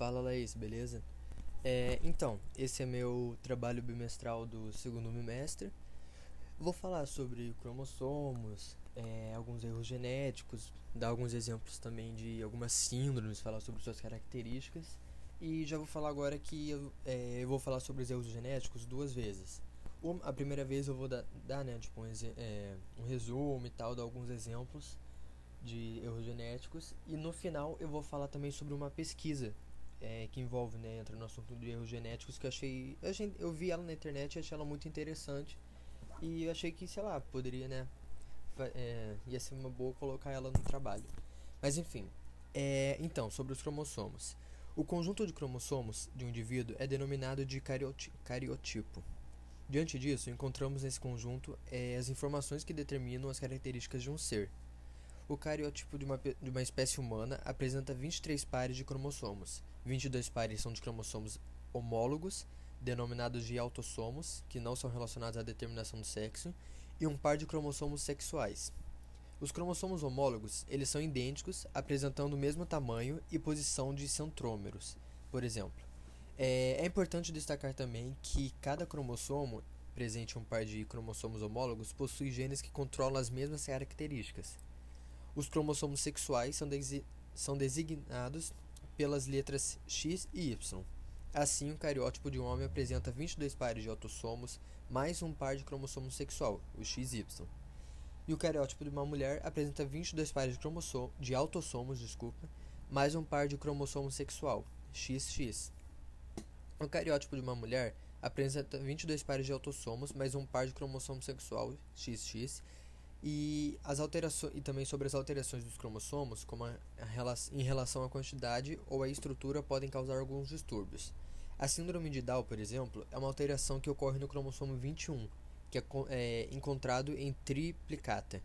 Fala Laís, beleza? É, então, esse é meu trabalho bimestral do segundo bimestre. Vou falar sobre cromossomos, é, alguns erros genéticos, dar alguns exemplos também de algumas síndromes, falar sobre suas características. E já vou falar agora que eu, é, eu vou falar sobre os erros genéticos duas vezes. Uma, a primeira vez eu vou dar, dar né, tipo, um, é, um resumo e tal, dar alguns exemplos de erros genéticos. E no final eu vou falar também sobre uma pesquisa é, que envolve, né, entra no assunto de erros genéticos, que eu achei, eu achei. Eu vi ela na internet e achei ela muito interessante. E eu achei que, sei lá, poderia, né? É, ia ser uma boa colocar ela no trabalho. Mas enfim. É, então, sobre os cromossomos. O conjunto de cromossomos de um indivíduo é denominado de carioti cariotipo. Diante disso, encontramos nesse conjunto é, as informações que determinam as características de um ser. O cariotipo de uma, de uma espécie humana apresenta 23 pares de cromossomos. 22 pares são de cromossomos homólogos, denominados de autossomos, que não são relacionados à determinação do sexo, e um par de cromossomos sexuais. Os cromossomos homólogos, eles são idênticos, apresentando o mesmo tamanho e posição de centrômeros, por exemplo. É, é importante destacar também que cada cromossomo presente em um par de cromossomos homólogos possui genes que controlam as mesmas características. Os cromossomos sexuais são, desi são designados pelas letras X e Y. Assim, o cariótipo de um homem apresenta 22 pares de autossomos mais um par de cromossomo sexual, o XY. E o cariótipo de uma mulher apresenta 22 pares de, de autossomos, desculpa, mais um par de cromossomo sexual, XX. O cariótipo de uma mulher apresenta 22 pares de autossomos mais um par de cromossomo sexual, XX, e, as alterações, e também sobre as alterações dos cromossomos, como a, a, em relação à quantidade ou à estrutura, podem causar alguns distúrbios. A síndrome de Down, por exemplo, é uma alteração que ocorre no cromossomo 21, que é, é encontrado em triplicata,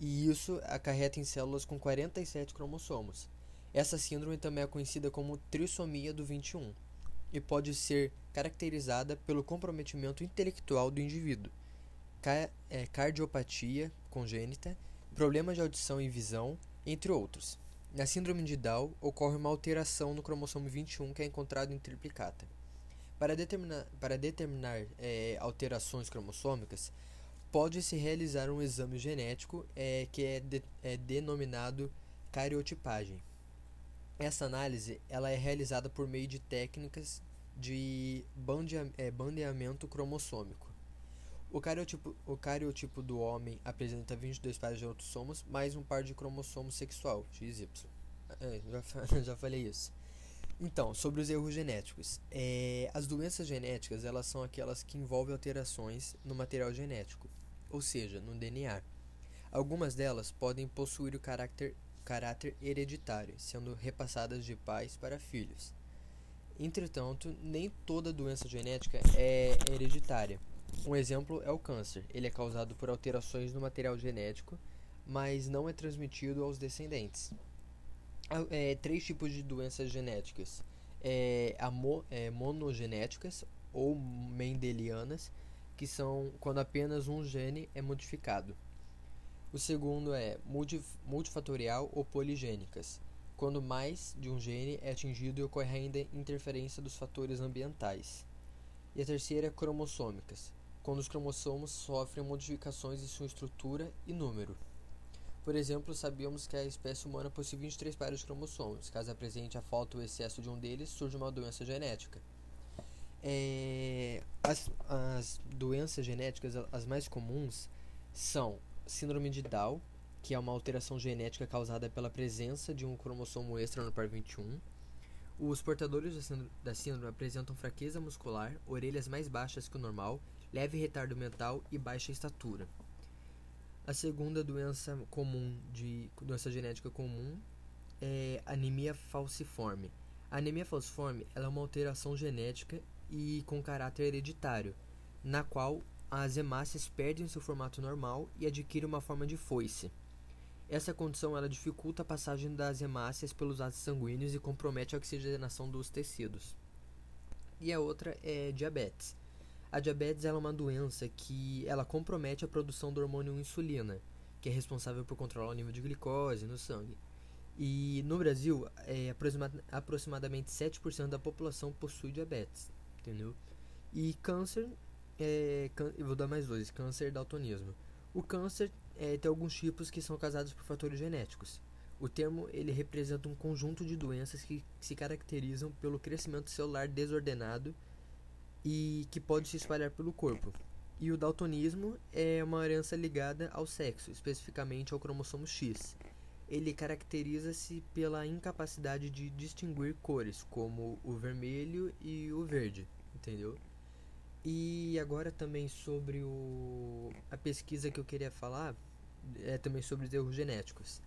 e isso acarreta em células com 47 cromossomos. Essa síndrome também é conhecida como trissomia do 21 e pode ser caracterizada pelo comprometimento intelectual do indivíduo é, cardiopatia congênita, problemas de audição e visão, entre outros. Na síndrome de Down, ocorre uma alteração no cromossomo 21 que é encontrado em triplicata. Para determinar, para determinar é, alterações cromossômicas, pode-se realizar um exame genético é, que é, de, é denominado cariotipagem. Essa análise ela é realizada por meio de técnicas de é, bandeamento cromossômico. O cariotipo, o cariotipo do homem apresenta 22 pares de autossomos mais um par de cromossomo sexual, XY. É, já, já falei isso. Então, sobre os erros genéticos. É, as doenças genéticas elas são aquelas que envolvem alterações no material genético, ou seja, no DNA. Algumas delas podem possuir o caráter, caráter hereditário, sendo repassadas de pais para filhos. Entretanto, nem toda doença genética é hereditária. Um exemplo é o câncer. Ele é causado por alterações no material genético, mas não é transmitido aos descendentes. É, três tipos de doenças genéticas: é, mo, é, monogenéticas ou mendelianas, que são quando apenas um gene é modificado. O segundo é multifatorial ou poligênicas, quando mais de um gene é atingido e ocorre ainda interferência dos fatores ambientais. E a terceira é cromossômicas, quando os cromossomos sofrem modificações em sua estrutura e número. Por exemplo, sabíamos que a espécie humana possui 23 pares de cromossomos. Caso apresente a falta ou excesso de um deles, surge uma doença genética. É, as, as doenças genéticas, as mais comuns, são síndrome de Down, que é uma alteração genética causada pela presença de um cromossomo extra no par 21. Os portadores da síndrome, apresentam fraqueza muscular, orelhas mais baixas que o normal leve retardo mental e baixa estatura. A segunda doença comum de doença genética comum é anemia falciforme. A anemia falciforme é uma alteração genética e com caráter hereditário, na qual as hemácias perdem seu formato normal e adquirem uma forma de foice. Essa condição ela dificulta a passagem das hemácias pelos vasos sanguíneos e compromete a oxigenação dos tecidos. E a outra é diabetes. A diabetes é uma doença que ela compromete a produção do hormônio insulina, que é responsável por controlar o nível de glicose no sangue. E no Brasil, é, aproximadamente 7% da população possui diabetes, entendeu? E câncer, é, eu vou dar mais dois, câncer daltonismo. O câncer é, tem alguns tipos que são causados por fatores genéticos. O termo ele representa um conjunto de doenças que se caracterizam pelo crescimento celular desordenado e que pode se espalhar pelo corpo. E o daltonismo é uma herança ligada ao sexo, especificamente ao cromossomo X. Ele caracteriza-se pela incapacidade de distinguir cores, como o vermelho e o verde, entendeu? E agora também sobre o, a pesquisa que eu queria falar, é também sobre os erros genéticos.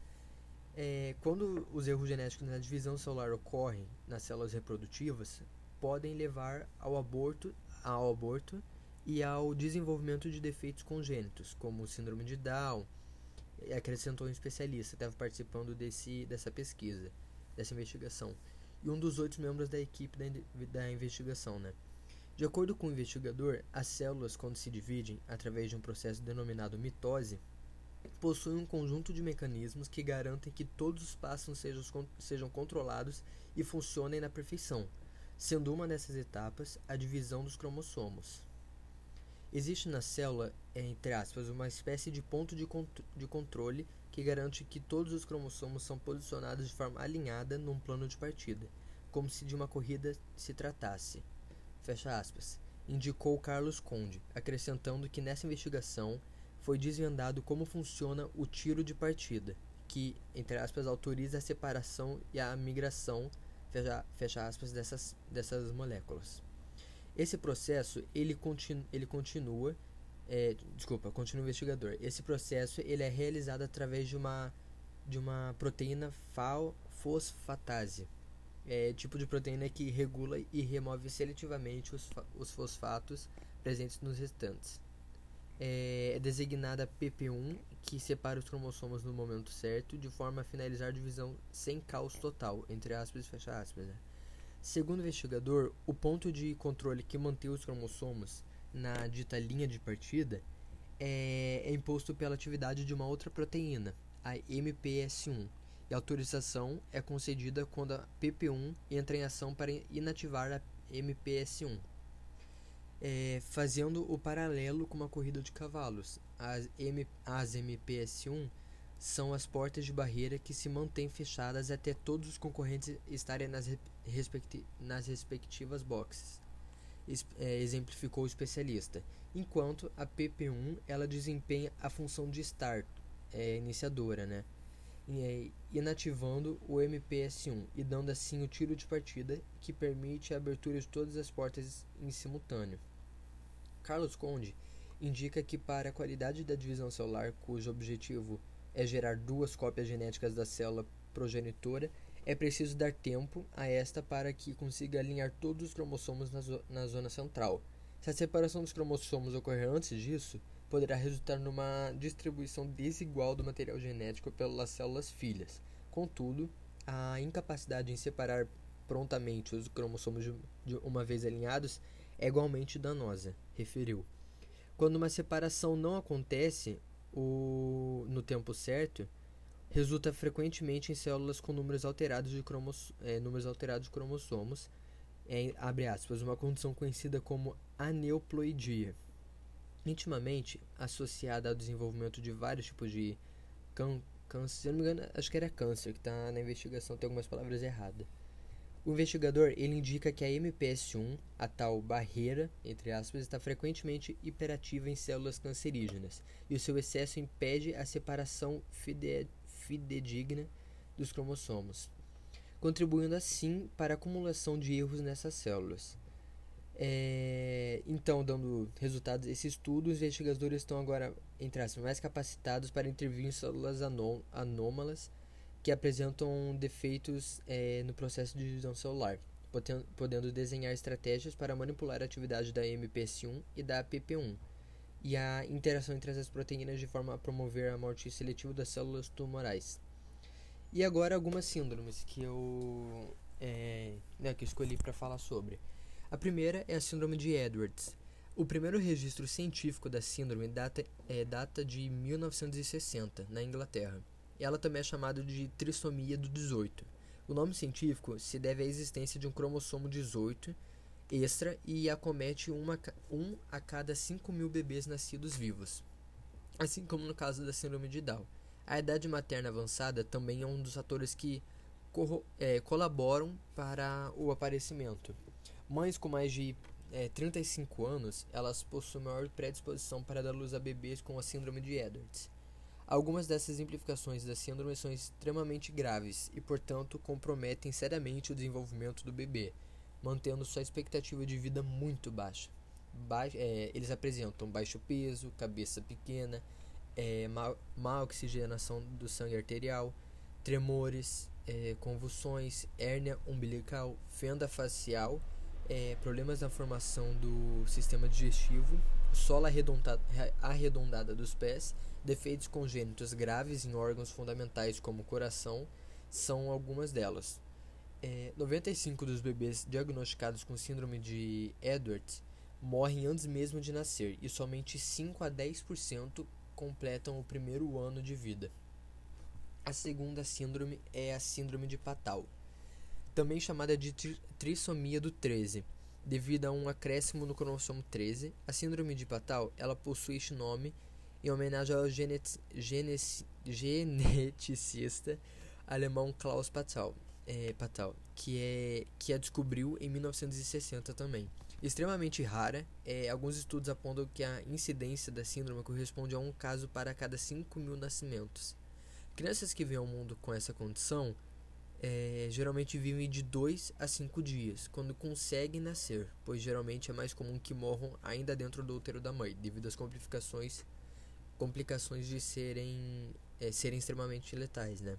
É, quando os erros genéticos na divisão celular ocorrem nas células reprodutivas, podem levar ao aborto, ao aborto e ao desenvolvimento de defeitos congênitos, como síndrome de Down. Acrescentou um especialista, estava participando desse, dessa pesquisa, dessa investigação. E um dos oito membros da equipe da, da investigação, né? De acordo com o investigador, as células, quando se dividem através de um processo denominado mitose, possuem um conjunto de mecanismos que garantem que todos os passos sejam, sejam controlados e funcionem na perfeição, sendo uma dessas etapas a divisão dos cromossomos. Existe na célula, entre aspas, uma espécie de ponto de, de controle que garante que todos os cromossomos são posicionados de forma alinhada num plano de partida, como se de uma corrida se tratasse. Fecha aspas. Indicou Carlos Conde, acrescentando que nessa investigação foi desvendado como funciona o tiro de partida, que, entre aspas, autoriza a separação e a migração, fecha, fecha aspas, dessas, dessas moléculas. Esse processo, ele, continu, ele continua, é, desculpa, continua investigador. Esse processo, ele é realizado através de uma, de uma proteína fosfatase, é, tipo de proteína que regula e remove seletivamente os, os fosfatos presentes nos restantes é, é designada PP1, que separa os cromossomos no momento certo, de forma a finalizar a divisão sem caos total, entre aspas e fecha aspas. Né? Segundo o investigador, o ponto de controle que mantém os cromossomos na dita linha de partida é, é imposto pela atividade de uma outra proteína, a MPS1, e a autorização é concedida quando a PP1 entra em ação para inativar a MPS1 é, fazendo o paralelo com uma corrida de cavalos. As, M, as MPS1 são as portas de barreira que se mantêm fechadas até todos os concorrentes estarem nas, respecti nas respectivas boxes, es, é, exemplificou o especialista. Enquanto a PP1 ela desempenha a função de start, é, iniciadora, né? É, inativando o MPS1 e dando assim o tiro de partida que permite a abertura de todas as portas em simultâneo. Carlos Conde indica que para a qualidade da divisão celular, cujo objetivo é gerar duas cópias genéticas da célula progenitora, é preciso dar tempo a esta para que consiga alinhar todos os cromossomos na, zo na zona central. Se a separação dos cromossomos ocorrer antes disso, poderá resultar numa distribuição desigual do material genético pelas células filhas. Contudo, a incapacidade em separar prontamente os cromossomos de, de uma vez alinhados é igualmente danosa, referiu. Quando uma separação não acontece o, no tempo certo, resulta frequentemente em células com números alterados de, cromos, é, números alterados de cromossomos, é, abre aspas, uma condição conhecida como aneuploidia. Intimamente associada ao desenvolvimento de vários tipos de câncer, se não me engano, acho que era câncer, que está na investigação, tem algumas palavras erradas. O investigador ele indica que a MPS1, a tal barreira, entre aspas, está frequentemente hiperativa em células cancerígenas, e o seu excesso impede a separação fide fidedigna dos cromossomos, contribuindo assim para a acumulação de erros nessas células. É, então, dando resultados desse estudo, os investigadores estão agora, entre mais capacitados para intervir em células anômalas que apresentam defeitos é, no processo de divisão celular, podendo desenhar estratégias para manipular a atividade da MPS1 e da PP1 e a interação entre essas proteínas de forma a promover a morte seletiva das células tumorais. E agora algumas síndromes que eu, é, né, que eu escolhi para falar sobre. A primeira é a síndrome de Edwards. O primeiro registro científico da síndrome data, é, data de 1960, na Inglaterra Ela também é chamada de trissomia do 18. O nome científico se deve à existência de um cromossomo 18 extra e acomete uma, um a cada 5 mil bebês nascidos vivos, assim como no caso da síndrome de Down. A idade materna avançada também é um dos fatores que é, colaboram para o aparecimento. Mães com mais de é, 35 anos, elas possuem maior predisposição para dar luz a bebês com a síndrome de Edwards. Algumas dessas implicações da síndrome são extremamente graves e, portanto, comprometem seriamente o desenvolvimento do bebê, mantendo sua expectativa de vida muito baixa. Ba é, eles apresentam baixo peso, cabeça pequena, é, má, má oxigenação do sangue arterial, tremores, é, convulsões, hérnia umbilical, fenda facial, é, problemas na formação do sistema digestivo, sola arredondada, dos pés, defeitos congênitos graves em órgãos fundamentais como o coração, são algumas delas. É, 95 dos bebês diagnosticados com síndrome de Edwards morrem antes mesmo de nascer e somente 5 a 10% completam o primeiro ano de vida. A segunda síndrome é a síndrome de Patal, também chamada de tri trissomia do 13. Devido a um acréscimo no cromossomo 13, a síndrome de Patal ela possui este nome em homenagem ao genet geneticista alemão Klaus Patal, é, Patal que, é, que a descobriu em 1960 também. Extremamente rara, é, alguns estudos apontam que a incidência da síndrome corresponde a um caso para cada 5 mil nascimentos. Crianças que vêm ao mundo com essa condição é, geralmente vivem de 2 a 5 dias, quando conseguem nascer, pois geralmente é mais comum que morram ainda dentro do útero da mãe, devido às complicações, complicações de serem, é, serem extremamente letais. Né?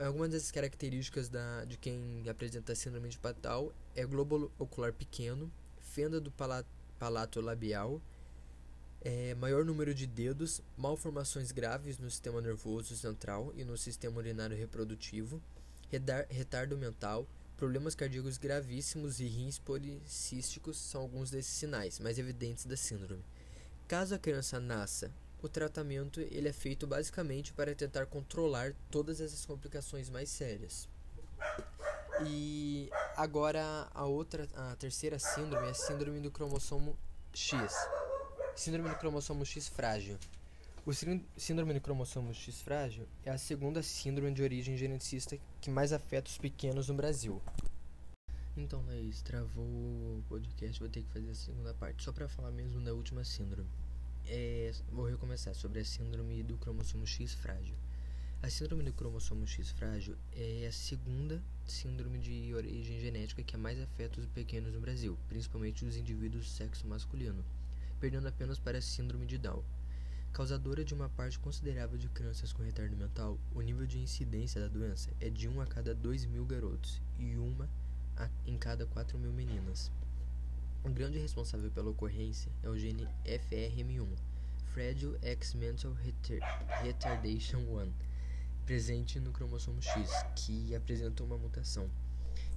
Algumas das características da, de quem apresenta síndrome de Patal é globo ocular pequeno, fenda do palato, palato labial, é, maior número de dedos, malformações graves no sistema nervoso central e no sistema urinário reprodutivo, retardo mental, problemas cardíacos gravíssimos e rins policísticos são alguns desses sinais mais evidentes da síndrome. Caso a criança nasça o tratamento ele é feito basicamente para tentar controlar todas essas complicações mais sérias. E agora a outra, a terceira síndrome é a síndrome do cromossomo X. Síndrome do cromossomo X frágil. O síndrome do cromossomo X frágil é a segunda síndrome de origem geneticista que mais afeta os pequenos no Brasil. Então, Laís, travou o podcast, vou ter que fazer a segunda parte, só para falar mesmo da última síndrome. É, vou recomeçar sobre a síndrome do cromossomo X frágil. A síndrome do cromossomo X frágil é a segunda síndrome de origem genética que mais afeta os pequenos no Brasil, principalmente os indivíduos do sexo masculino, perdendo apenas para a síndrome de Down. Causadora de uma parte considerável de crianças com retardo mental, o nível de incidência da doença é de 1 a cada 2 mil garotos e uma em cada 4 mil meninas. O grande responsável pela ocorrência é o gene FRM1, Fragile X Mental Retardation 1, presente no cromossomo X, que apresenta uma mutação.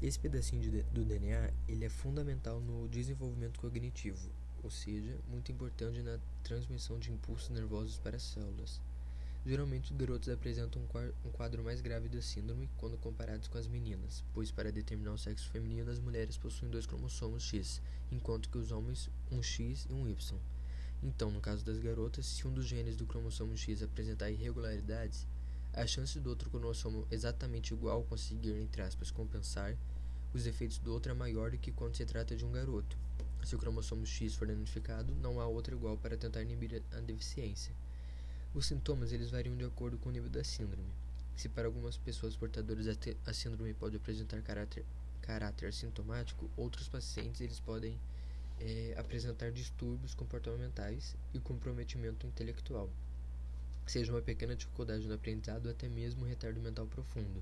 Esse pedacinho de, do DNA ele é fundamental no desenvolvimento cognitivo, ou seja, muito importante na transmissão de impulsos nervosos para as células. Geralmente, os garotos apresentam um quadro mais grave da síndrome quando comparados com as meninas, pois para determinar o sexo feminino, as mulheres possuem dois cromossomos X, enquanto que os homens um X e um Y. Então, no caso das garotas, se um dos genes do cromossomo X apresentar irregularidades, a chance do outro cromossomo exatamente igual conseguir, entre aspas, compensar os efeitos do outro é maior do que quando se trata de um garoto. Se o cromossomo X for danificado, não há outro igual para tentar inibir a deficiência. Os sintomas eles variam de acordo com o nível da síndrome. Se para algumas pessoas portadoras a síndrome pode apresentar caráter, caráter sintomático, outros pacientes eles podem é, apresentar distúrbios comportamentais e comprometimento intelectual, seja uma pequena dificuldade no aprendizado ou até mesmo um retardo mental profundo.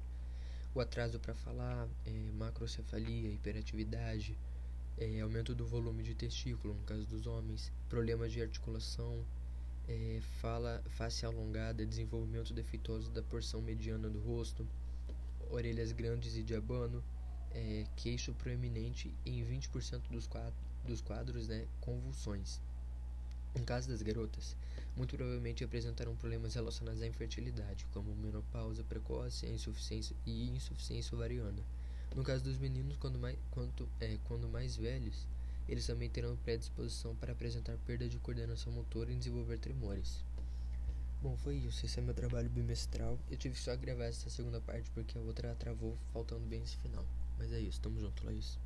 O atraso para falar, é, macrocefalia, hiperatividade, é, aumento do volume de testículo no caso dos homens, problemas de articulação, é, fala face alongada, desenvolvimento defeituoso da porção mediana do rosto, orelhas grandes e diabano, é, queixo proeminente em 20% dos quadros, dos quadros né, convulsões. No caso das garotas, muito provavelmente apresentarão problemas relacionados à infertilidade, como menopausa precoce insuficiência, e insuficiência ovariana. No caso dos meninos, quando mais, quanto, é, quando mais velhos, eles também terão predisposição para apresentar perda de coordenação motora e desenvolver tremores. Bom, foi isso. Esse é meu trabalho bimestral. Eu tive só gravar essa segunda parte porque a outra travou faltando bem esse final. Mas é isso, tamo junto, Laís.